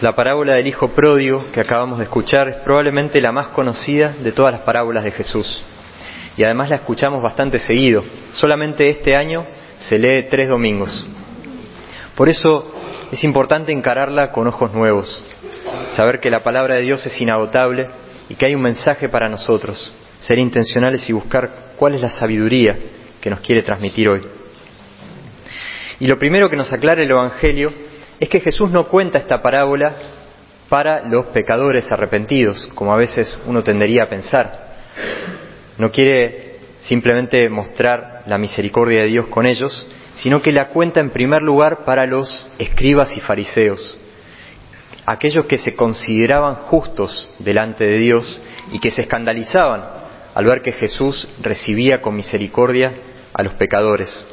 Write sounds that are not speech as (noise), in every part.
La parábola del Hijo Pródigo que acabamos de escuchar es probablemente la más conocida de todas las parábolas de Jesús. Y además la escuchamos bastante seguido. Solamente este año se lee tres domingos. Por eso es importante encararla con ojos nuevos, saber que la palabra de Dios es inagotable y que hay un mensaje para nosotros, ser intencionales y buscar cuál es la sabiduría que nos quiere transmitir hoy. Y lo primero que nos aclara el Evangelio es que Jesús no cuenta esta parábola para los pecadores arrepentidos, como a veces uno tendería a pensar. No quiere simplemente mostrar la misericordia de Dios con ellos, sino que la cuenta en primer lugar para los escribas y fariseos, aquellos que se consideraban justos delante de Dios y que se escandalizaban al ver que Jesús recibía con misericordia a los pecadores.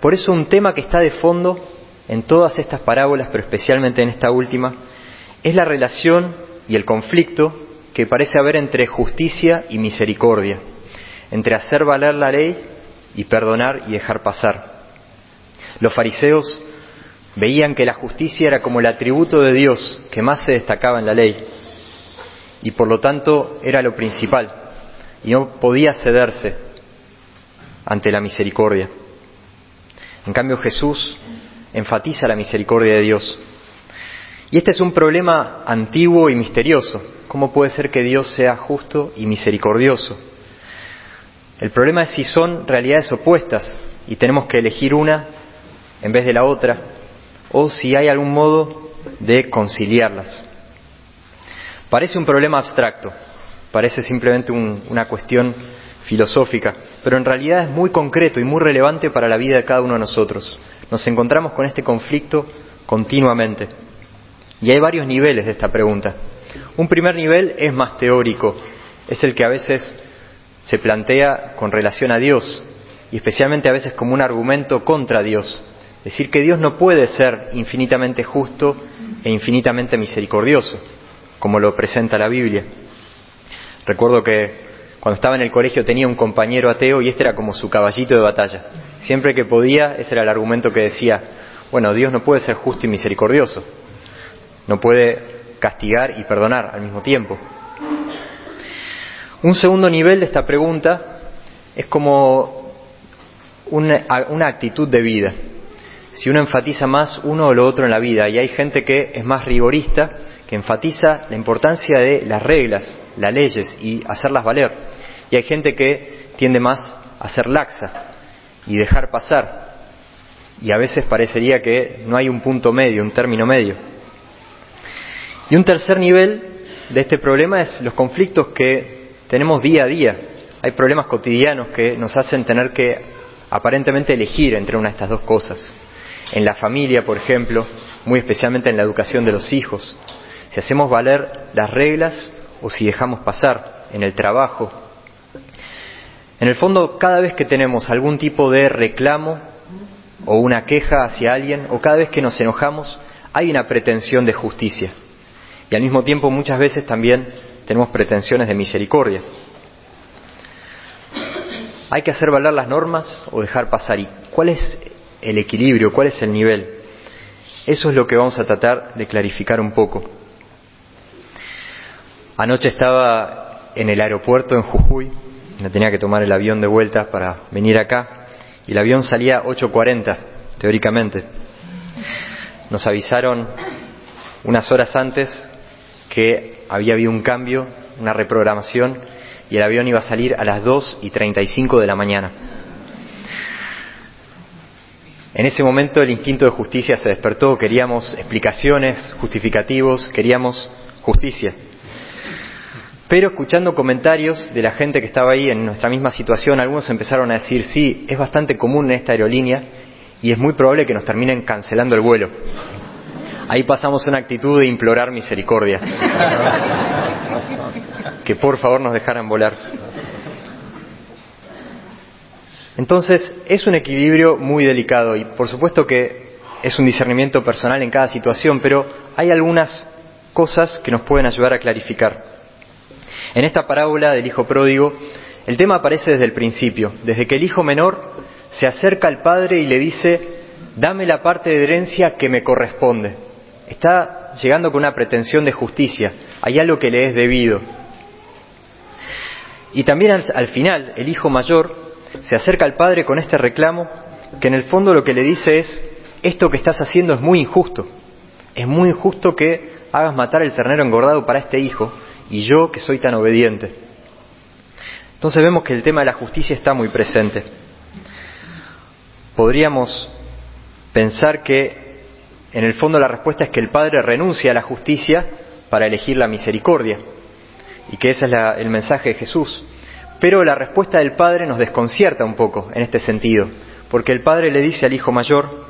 Por eso un tema que está de fondo en todas estas parábolas, pero especialmente en esta última, es la relación y el conflicto que parece haber entre justicia y misericordia, entre hacer valer la ley y perdonar y dejar pasar. Los fariseos veían que la justicia era como el atributo de Dios que más se destacaba en la ley y por lo tanto era lo principal y no podía cederse ante la misericordia. En cambio Jesús enfatiza la misericordia de Dios. Y este es un problema antiguo y misterioso. ¿Cómo puede ser que Dios sea justo y misericordioso? El problema es si son realidades opuestas y tenemos que elegir una en vez de la otra, o si hay algún modo de conciliarlas. Parece un problema abstracto, parece simplemente una cuestión filosófica, pero en realidad es muy concreto y muy relevante para la vida de cada uno de nosotros. Nos encontramos con este conflicto continuamente. Y hay varios niveles de esta pregunta. Un primer nivel es más teórico, es el que a veces se plantea con relación a Dios y especialmente a veces como un argumento contra Dios. Decir que Dios no puede ser infinitamente justo e infinitamente misericordioso, como lo presenta la Biblia. Recuerdo que cuando estaba en el colegio tenía un compañero ateo y este era como su caballito de batalla. Siempre que podía, ese era el argumento que decía, bueno, Dios no puede ser justo y misericordioso, no puede castigar y perdonar al mismo tiempo. Un segundo nivel de esta pregunta es como una, una, actitud de vida. Si uno enfatiza más uno o lo otro en la vida, y hay gente que es más rigorista, que enfatiza la importancia de las reglas, las leyes y hacerlas valer. Y hay gente que tiende más a ser laxa y dejar pasar. Y a veces parecería que no hay un punto medio, un término medio. Y un tercer nivel de este problema es los conflictos que tenemos día a día. Hay problemas cotidianos que nos hacen tener que aparentemente elegir entre una de estas dos cosas. En la familia, por ejemplo, muy especialmente en la educación de los hijos, si hacemos valer las reglas o si dejamos pasar en el trabajo. En el fondo, cada vez que tenemos algún tipo de reclamo o una queja hacia alguien, o cada vez que nos enojamos, hay una pretensión de justicia. Y al mismo tiempo muchas veces también tenemos pretensiones de misericordia. Hay que hacer valer las normas o dejar pasar. ¿Y cuál es el equilibrio? ¿Cuál es el nivel? Eso es lo que vamos a tratar de clarificar un poco. Anoche estaba en el aeropuerto en Jujuy, me tenía que tomar el avión de vuelta para venir acá, y el avión salía 8.40, teóricamente. Nos avisaron unas horas antes que había habido un cambio, una reprogramación, y el avión iba a salir a las 2 y 35 de la mañana. En ese momento el instinto de justicia se despertó, queríamos explicaciones, justificativos, queríamos justicia. Pero escuchando comentarios de la gente que estaba ahí en nuestra misma situación, algunos empezaron a decir, sí, es bastante común en esta aerolínea y es muy probable que nos terminen cancelando el vuelo. Ahí pasamos una actitud de implorar misericordia. (laughs) que por favor nos dejaran volar. Entonces, es un equilibrio muy delicado y por supuesto que es un discernimiento personal en cada situación, pero hay algunas cosas que nos pueden ayudar a clarificar. En esta parábola del hijo pródigo, el tema aparece desde el principio, desde que el hijo menor se acerca al padre y le dice, dame la parte de herencia que me corresponde. está llegando con una pretensión de justicia, hay algo que le es debido. Y también al, final, el hijo mayor se acerca al padre con este reclamo que en el fondo lo que le dice es, esto que estás haciendo es muy injusto, es muy injusto que hagas matar el ternero engordado para este hijo y yo que soy tan obediente. Entonces vemos que el tema de la justicia está muy presente. Podríamos pensar que en el fondo la respuesta es que el Padre renuncia a la justicia para elegir la misericordia y que ese es el mensaje de Jesús. Pero la respuesta del Padre nos desconcierta un poco en este sentido, porque el Padre le dice al Hijo Mayor,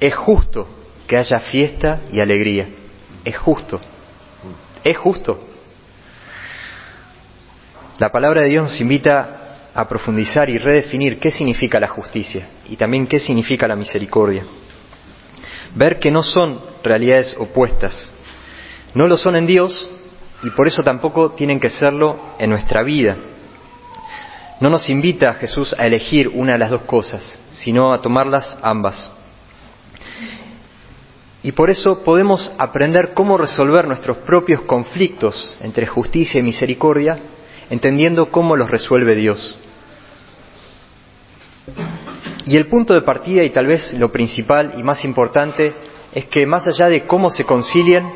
es justo que haya fiesta y alegría, es justo, es justo. La palabra de Dios nos invita a profundizar y redefinir qué significa la justicia y también qué significa la misericordia. Ver que no son realidades opuestas, no lo son en Dios y por eso tampoco tienen que serlo en nuestra vida. No nos invita Jesús a elegir una de las dos cosas, sino a tomarlas ambas. Y por eso podemos aprender cómo resolver nuestros propios conflictos entre justicia y misericordia, entendiendo cómo los resuelve Dios. Y el punto de partida, y tal vez lo principal y más importante, es que más allá de cómo se concilien,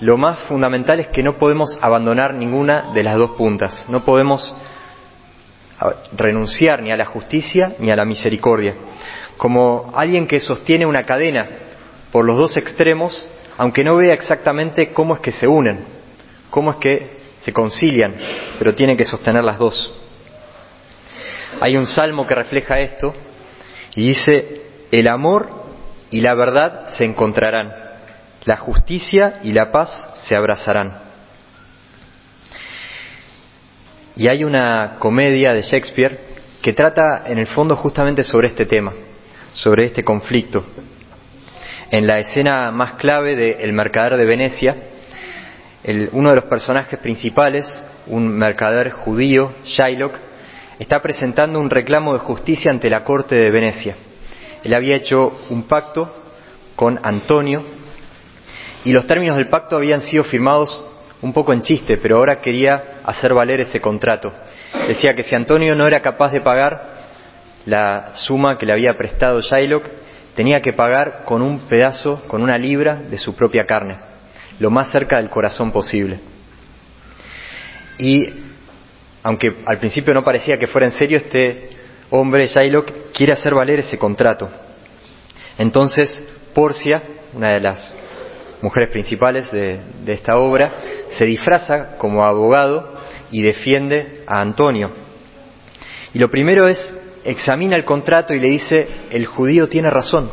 lo más fundamental es que no podemos abandonar ninguna de las dos puntas, no podemos renunciar ni a la justicia ni a la misericordia. Como alguien que sostiene una cadena por los dos extremos, aunque no vea exactamente cómo es que se unen, cómo es que se concilian, pero tiene que sostener las dos. Hay un salmo que refleja esto y dice, el amor y la verdad se encontrarán la justicia y la paz se abrazarán. Y hay una comedia de Shakespeare que trata en el fondo justamente sobre este tema, sobre este conflicto. En la escena más clave de El mercader de Venecia, uno de los personajes principales, un mercader judío, Shylock, está presentando un reclamo de justicia ante la corte de Venecia. Él había hecho un pacto con Antonio, y los términos del pacto habían sido firmados un poco en chiste, pero ahora quería hacer valer ese contrato. Decía que si Antonio no era capaz de pagar la suma que le había prestado Shylock, tenía que pagar con un pedazo, con una libra de su propia carne, lo más cerca del corazón posible. Y aunque al principio no parecía que fuera en serio, este hombre, Shylock, quiere hacer valer ese contrato. Entonces, Porcia, una de las mujeres principales de, esta obra, se disfraza como abogado y defiende a Antonio. Y lo primero es, examina el contrato y le dice, el judío tiene razón.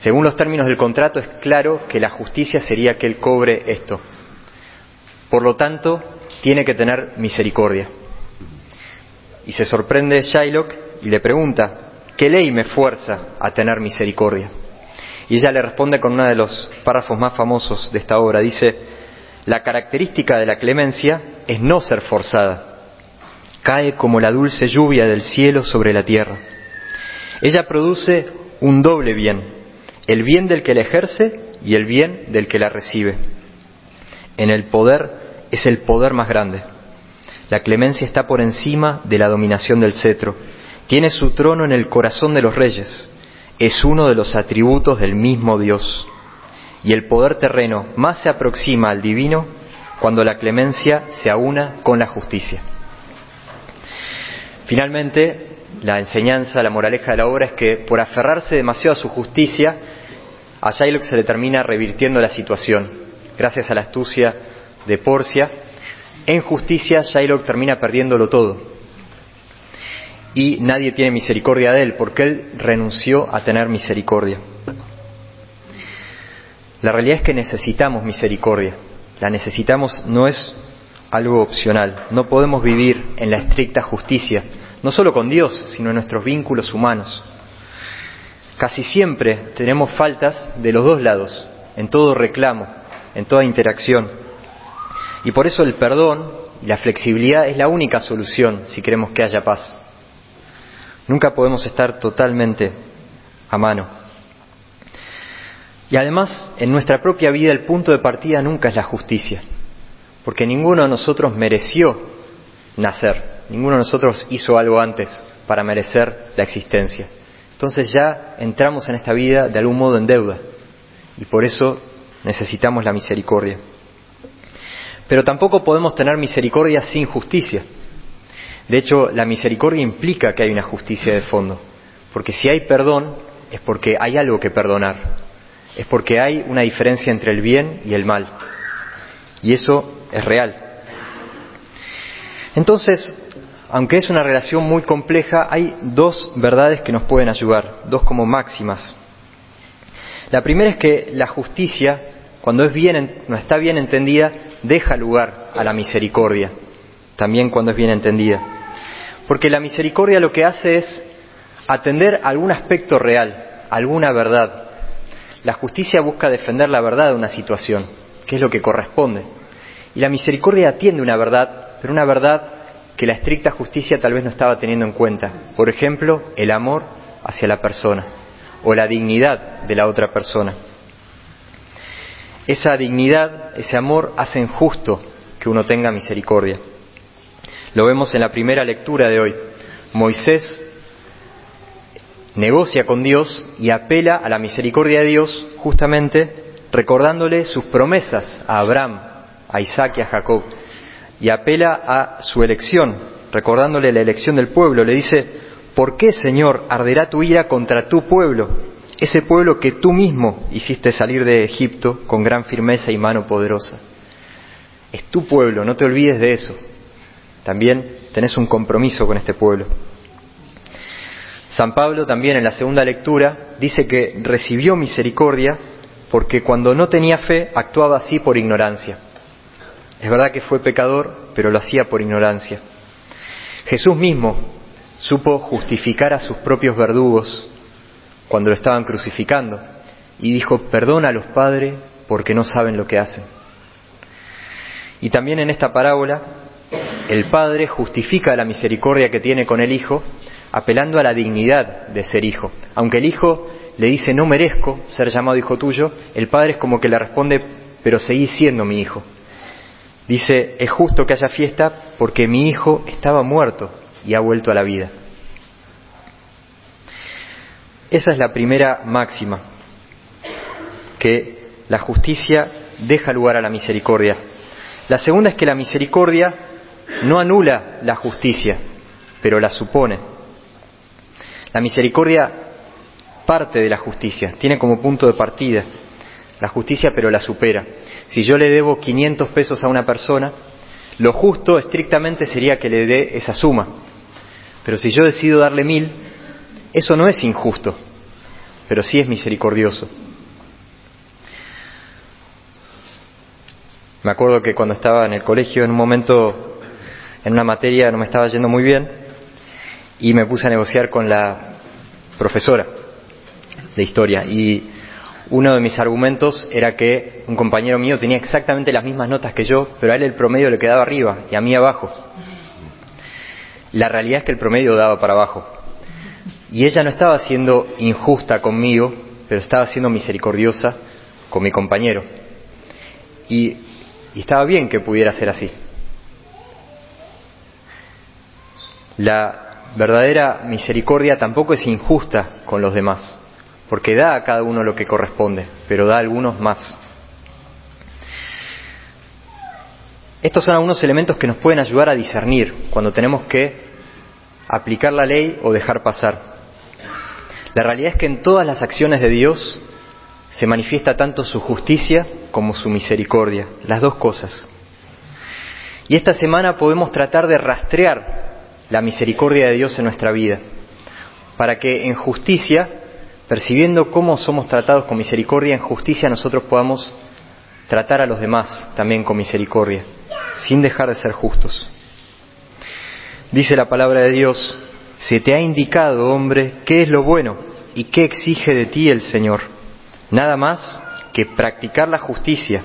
Según los términos del contrato es claro que la justicia sería que él cobre esto. Por lo tanto, tiene que tener misericordia. Y se sorprende Shylock y le pregunta, ¿qué ley me fuerza a tener misericordia? Y ella le responde con uno de los párrafos más famosos de esta obra. Dice, la característica de la clemencia es no ser forzada. Cae como la dulce lluvia del cielo sobre la tierra. Ella produce un doble bien, el bien del que la ejerce y el bien del que la recibe. En el poder es el poder más grande. La clemencia está por encima de la dominación del cetro. Tiene su trono en el corazón de los reyes es uno de los atributos del mismo Dios. Y el poder terreno más se aproxima al divino cuando la clemencia se aúna con la justicia. Finalmente, la enseñanza, la moraleja de la obra es que por aferrarse demasiado a su justicia, a Shylock se le termina revirtiendo la situación. Gracias a la astucia de Porcia, en justicia Shylock termina perdiéndolo todo y nadie tiene misericordia de él, porque él renunció a tener misericordia. La realidad es que necesitamos misericordia. La necesitamos, no es algo opcional. No podemos vivir en la estricta justicia, no solo con Dios, sino en nuestros vínculos humanos. Casi siempre tenemos faltas de los dos lados, en todo reclamo, en toda interacción. Y por eso el perdón y la flexibilidad es la única solución si queremos que haya paz. Nunca podemos estar totalmente a mano. Y además, en nuestra propia vida el punto de partida nunca es la justicia, porque ninguno de nosotros mereció nacer, ninguno de nosotros hizo algo antes para merecer la existencia. Entonces ya entramos en esta vida de algún modo en deuda y por eso necesitamos la misericordia. Pero tampoco podemos tener misericordia sin justicia. De hecho, la misericordia implica que hay una justicia de fondo, porque si hay perdón es porque hay algo que perdonar, es porque hay una diferencia entre el bien y el mal, y eso es real. Entonces, aunque es una relación muy compleja, hay dos verdades que nos pueden ayudar, dos como máximas. La primera es que la justicia, cuando es bien, no está bien entendida, deja lugar a la misericordia, también cuando es bien entendida. Porque la misericordia lo que hace es atender algún aspecto real, alguna verdad. La justicia busca defender la verdad de una situación, que es lo que corresponde. Y la misericordia atiende una verdad, pero una verdad que la estricta justicia tal vez no estaba teniendo en cuenta. Por ejemplo, el amor hacia la persona o la dignidad de la otra persona. Esa dignidad, ese amor hacen justo que uno tenga misericordia. Lo vemos en la primera lectura de hoy. Moisés negocia con Dios y apela a la misericordia de Dios justamente recordándole sus promesas a Abraham, a Isaac y a Jacob. Y apela a su elección, recordándole la elección del pueblo. Le dice, ¿por qué, Señor, arderá tu ira contra tu pueblo? ese pueblo que tú mismo hiciste salir de Egipto con gran firmeza y mano poderosa. Es tu pueblo, no te olvides de eso. También tenés un compromiso con este pueblo. San Pablo también en la segunda lectura dice que recibió misericordia porque cuando no tenía fe actuaba así por ignorancia. Es verdad que fue pecador, pero lo hacía por ignorancia. Jesús mismo supo justificar a sus propios verdugos cuando lo estaban crucificando y dijo, perdona a los padres porque no saben lo que hacen. Y también en esta parábola, el Padre justifica la misericordia que tiene con el Hijo, apelando a la dignidad de ser hijo. Aunque el Hijo le dice, no merezco ser llamado hijo tuyo, el Padre es como que le responde, pero seguí siendo mi hijo. Dice, es justo que haya fiesta porque mi hijo estaba muerto y ha vuelto a la vida. Esa es la primera máxima, que la justicia deja lugar a la misericordia. La segunda es que la misericordia no anula la justicia, pero la supone. La misericordia parte de la justicia, tiene como punto de partida la justicia, pero la supera. Si yo le debo 500 pesos a una persona, lo justo estrictamente sería que le dé esa suma. Pero si yo decido darle mil, eso no es injusto, pero sí es misericordioso. Me acuerdo que cuando estaba en el colegio, en un momento, en una materia no me estaba yendo muy bien y me puse a negociar con la profesora de historia y uno de mis argumentos era que un compañero mío tenía exactamente las mismas notas que yo, pero a él el promedio le quedaba arriba y a mí abajo. La realidad es que el promedio daba para abajo. Y ella no estaba siendo injusta conmigo, pero estaba siendo misericordiosa con mi compañero. Y, estaba bien que pudiera ser así. La verdadera misericordia tampoco es injusta con los demás, porque da a cada uno lo que corresponde, pero da a algunos más. Estos son algunos elementos que nos pueden ayudar a discernir cuando tenemos que aplicar la ley o dejar pasar. La realidad es que en todas las acciones de Dios se manifiesta tanto su justicia como su misericordia, las dos cosas. Y esta semana podemos tratar de rastrear la misericordia de Dios en nuestra vida, para que en justicia, percibiendo cómo somos tratados con misericordia, en justicia nosotros podamos tratar a los demás también con misericordia, sin dejar de ser justos. Dice la palabra de Dios, se te ha indicado, hombre, qué es lo bueno y qué exige de ti el Señor. Nada más que practicar la justicia,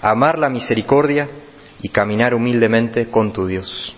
amar la misericordia y caminar humildemente con tu Dios.